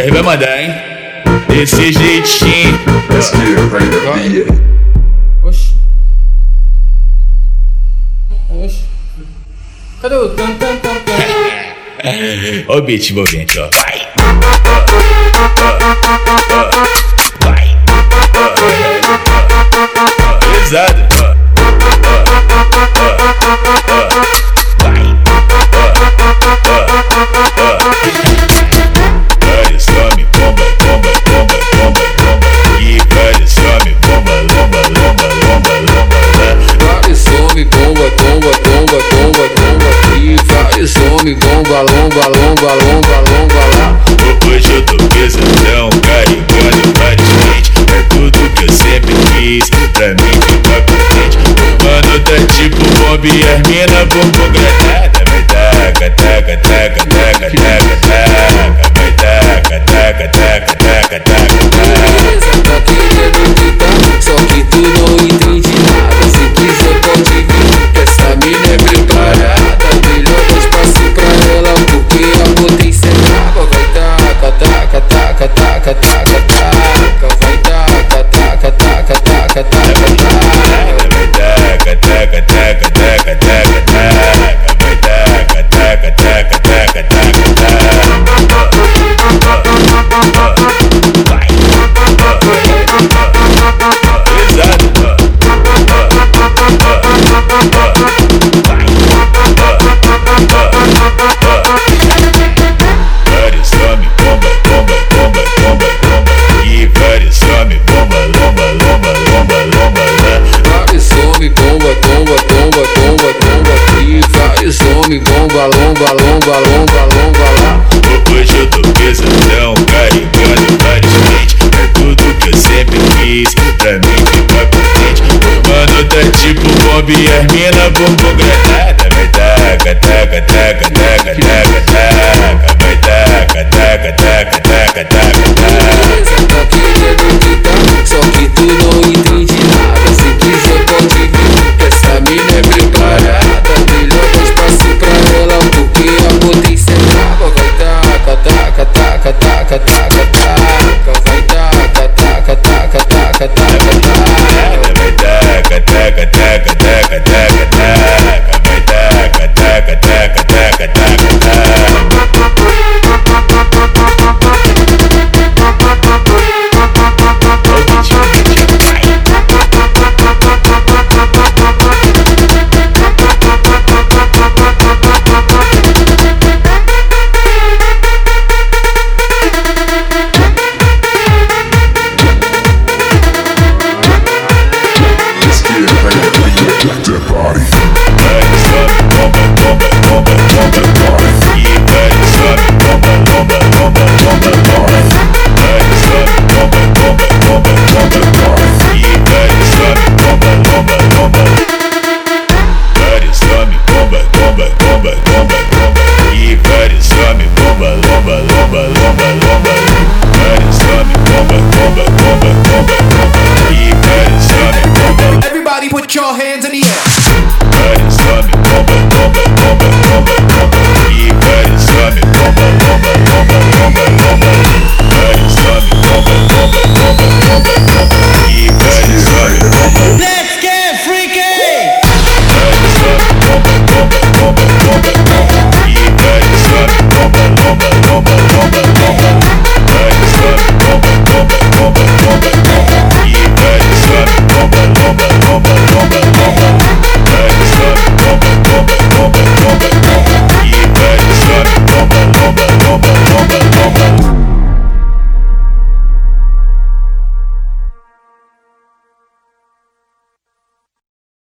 ele vai mandar, hein? Desse jeitinho. Oxi. Oxi. Cadê o tan tan tan tan? Ó o beat envolvente, ó. Vai. Vai. Pesado. Vai some, bomba, lomba, lomba, lomba, lomba lá Hoje eu tô pesadão, carregando vários pentes É tudo que eu sempre quis, pra mim ficar contente Mano, tá tipo bomba e as mina granada like. Bomba, lomba, lomba, lomba, lomba lá. Hoje eu tô pesadão, carregando vários pentes É tudo que eu sempre quis, pra mim ficar contente Mano, tá tipo bomba e as mina taca, taka taka taka